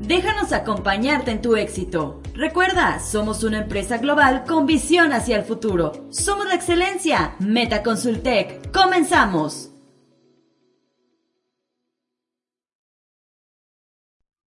Déjanos acompañarte en tu éxito. Recuerda, somos una empresa global con visión hacia el futuro. Somos la excelencia. Meta Consultec. Comenzamos.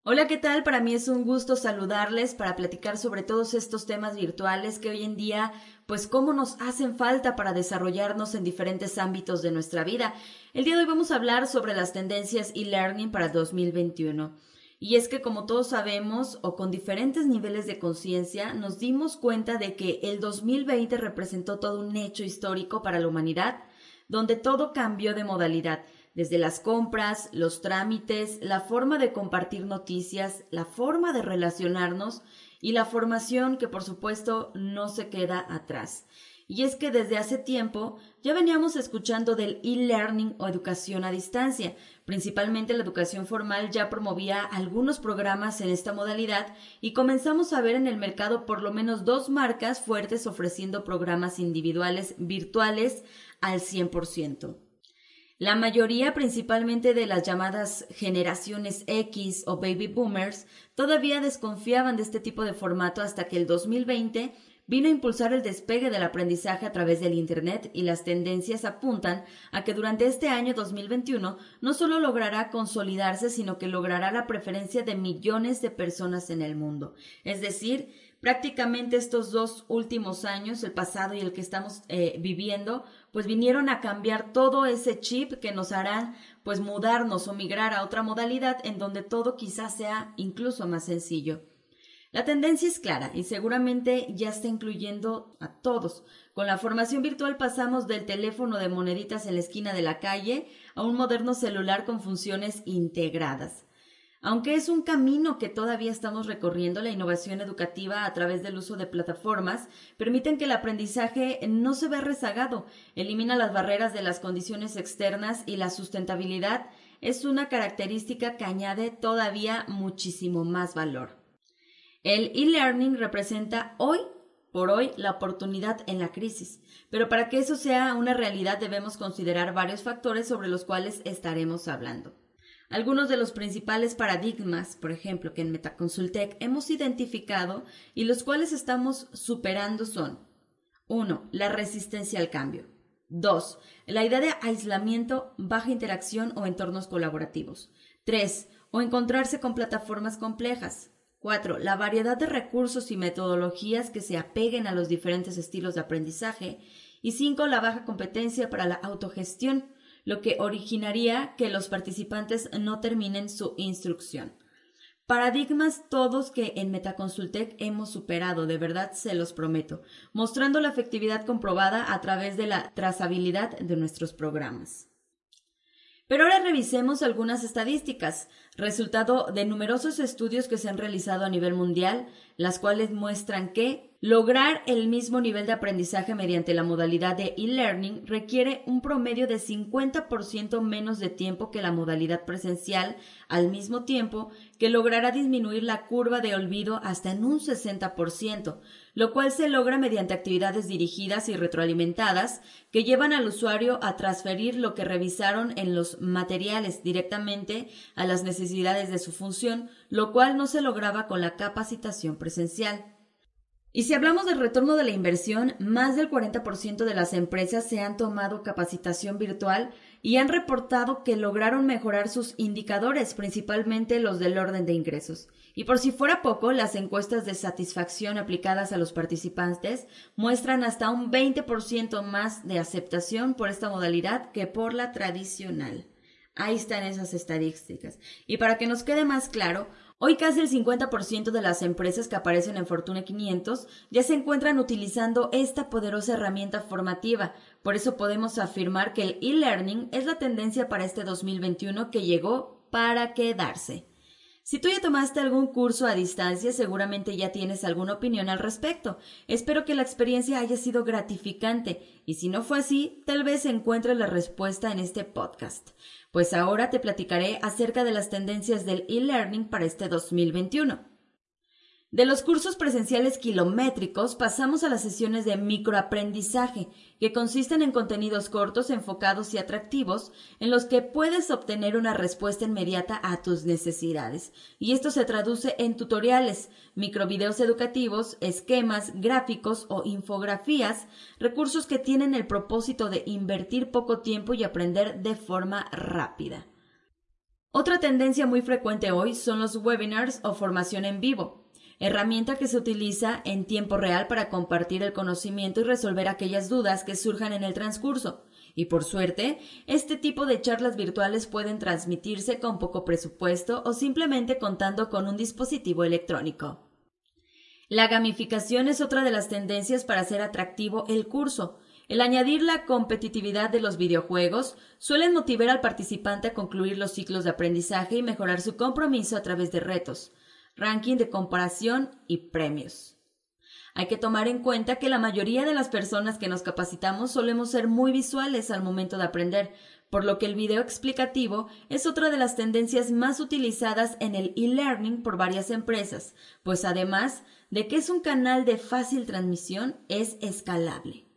Hola, ¿qué tal? Para mí es un gusto saludarles para platicar sobre todos estos temas virtuales que hoy en día, pues cómo nos hacen falta para desarrollarnos en diferentes ámbitos de nuestra vida. El día de hoy vamos a hablar sobre las tendencias e-learning para 2021. Y es que como todos sabemos, o con diferentes niveles de conciencia, nos dimos cuenta de que el 2020 representó todo un hecho histórico para la humanidad, donde todo cambió de modalidad, desde las compras, los trámites, la forma de compartir noticias, la forma de relacionarnos y la formación que por supuesto no se queda atrás. Y es que desde hace tiempo ya veníamos escuchando del e-learning o educación a distancia. Principalmente la educación formal ya promovía algunos programas en esta modalidad y comenzamos a ver en el mercado por lo menos dos marcas fuertes ofreciendo programas individuales virtuales al 100%. La mayoría, principalmente de las llamadas generaciones X o baby boomers, todavía desconfiaban de este tipo de formato hasta que el 2020 vino a impulsar el despegue del aprendizaje a través del Internet y las tendencias apuntan a que durante este año 2021 no solo logrará consolidarse, sino que logrará la preferencia de millones de personas en el mundo. Es decir, prácticamente estos dos últimos años, el pasado y el que estamos eh, viviendo, pues vinieron a cambiar todo ese chip que nos harán pues mudarnos o migrar a otra modalidad en donde todo quizás sea incluso más sencillo. La tendencia es clara y seguramente ya está incluyendo a todos. Con la formación virtual pasamos del teléfono de moneditas en la esquina de la calle a un moderno celular con funciones integradas. Aunque es un camino que todavía estamos recorriendo, la innovación educativa a través del uso de plataformas permiten que el aprendizaje no se vea rezagado, elimina las barreras de las condiciones externas y la sustentabilidad es una característica que añade todavía muchísimo más valor. El e-learning representa hoy por hoy la oportunidad en la crisis, pero para que eso sea una realidad debemos considerar varios factores sobre los cuales estaremos hablando. Algunos de los principales paradigmas, por ejemplo, que en Metaconsultec hemos identificado y los cuales estamos superando son 1. La resistencia al cambio. 2. La idea de aislamiento, baja interacción o entornos colaborativos. 3. O encontrarse con plataformas complejas. 4. La variedad de recursos y metodologías que se apeguen a los diferentes estilos de aprendizaje. Y 5. La baja competencia para la autogestión, lo que originaría que los participantes no terminen su instrucción. Paradigmas todos que en Metaconsultec hemos superado, de verdad se los prometo, mostrando la efectividad comprobada a través de la trazabilidad de nuestros programas. Pero ahora revisemos algunas estadísticas, resultado de numerosos estudios que se han realizado a nivel mundial, las cuales muestran que lograr el mismo nivel de aprendizaje mediante la modalidad de e-learning requiere un promedio de 50% menos de tiempo que la modalidad presencial, al mismo tiempo que logrará disminuir la curva de olvido hasta en un 60%, lo cual se logra mediante actividades dirigidas y retroalimentadas que llevan al usuario a transferir lo que revisaron en los materiales directamente a las necesidades de su función, lo cual no se lograba con la capacitación presencial. Y si hablamos del retorno de la inversión, más del 40% de las empresas se han tomado capacitación virtual y han reportado que lograron mejorar sus indicadores, principalmente los del orden de ingresos. Y por si fuera poco, las encuestas de satisfacción aplicadas a los participantes muestran hasta un 20% más de aceptación por esta modalidad que por la tradicional. Ahí están esas estadísticas. Y para que nos quede más claro, Hoy casi el 50% de las empresas que aparecen en Fortune 500 ya se encuentran utilizando esta poderosa herramienta formativa. Por eso podemos afirmar que el e-learning es la tendencia para este 2021 que llegó para quedarse. Si tú ya tomaste algún curso a distancia, seguramente ya tienes alguna opinión al respecto. Espero que la experiencia haya sido gratificante y si no fue así, tal vez encuentres la respuesta en este podcast pues ahora te platicaré acerca de las tendencias del e-learning para este 2021. De los cursos presenciales kilométricos pasamos a las sesiones de microaprendizaje, que consisten en contenidos cortos, enfocados y atractivos, en los que puedes obtener una respuesta inmediata a tus necesidades. Y esto se traduce en tutoriales, microvideos educativos, esquemas, gráficos o infografías, recursos que tienen el propósito de invertir poco tiempo y aprender de forma rápida. Otra tendencia muy frecuente hoy son los webinars o formación en vivo herramienta que se utiliza en tiempo real para compartir el conocimiento y resolver aquellas dudas que surjan en el transcurso. Y por suerte, este tipo de charlas virtuales pueden transmitirse con poco presupuesto o simplemente contando con un dispositivo electrónico. La gamificación es otra de las tendencias para hacer atractivo el curso. El añadir la competitividad de los videojuegos suelen motivar al participante a concluir los ciclos de aprendizaje y mejorar su compromiso a través de retos ranking de comparación y premios. Hay que tomar en cuenta que la mayoría de las personas que nos capacitamos solemos ser muy visuales al momento de aprender, por lo que el video explicativo es otra de las tendencias más utilizadas en el e-learning por varias empresas, pues además de que es un canal de fácil transmisión, es escalable.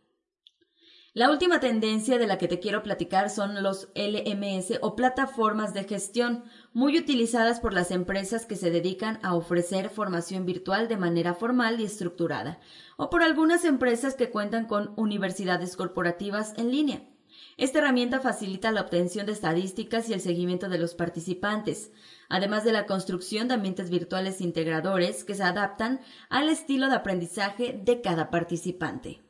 La última tendencia de la que te quiero platicar son los LMS o plataformas de gestión, muy utilizadas por las empresas que se dedican a ofrecer formación virtual de manera formal y estructurada, o por algunas empresas que cuentan con universidades corporativas en línea. Esta herramienta facilita la obtención de estadísticas y el seguimiento de los participantes, además de la construcción de ambientes virtuales integradores que se adaptan al estilo de aprendizaje de cada participante.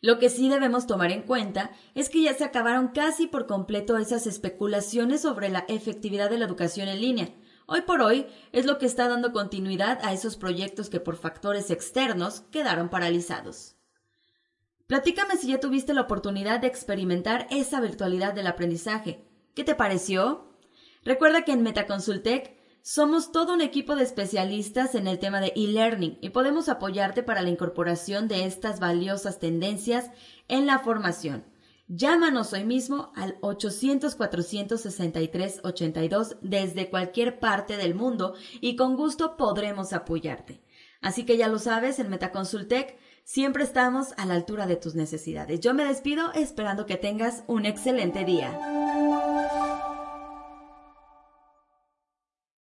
Lo que sí debemos tomar en cuenta es que ya se acabaron casi por completo esas especulaciones sobre la efectividad de la educación en línea. Hoy por hoy es lo que está dando continuidad a esos proyectos que por factores externos quedaron paralizados. Platícame si ya tuviste la oportunidad de experimentar esa virtualidad del aprendizaje. ¿Qué te pareció? Recuerda que en Metaconsultec somos todo un equipo de especialistas en el tema de e-learning y podemos apoyarte para la incorporación de estas valiosas tendencias en la formación. Llámanos hoy mismo al 800-463-82 desde cualquier parte del mundo y con gusto podremos apoyarte. Así que ya lo sabes, en Metaconsultec siempre estamos a la altura de tus necesidades. Yo me despido esperando que tengas un excelente día.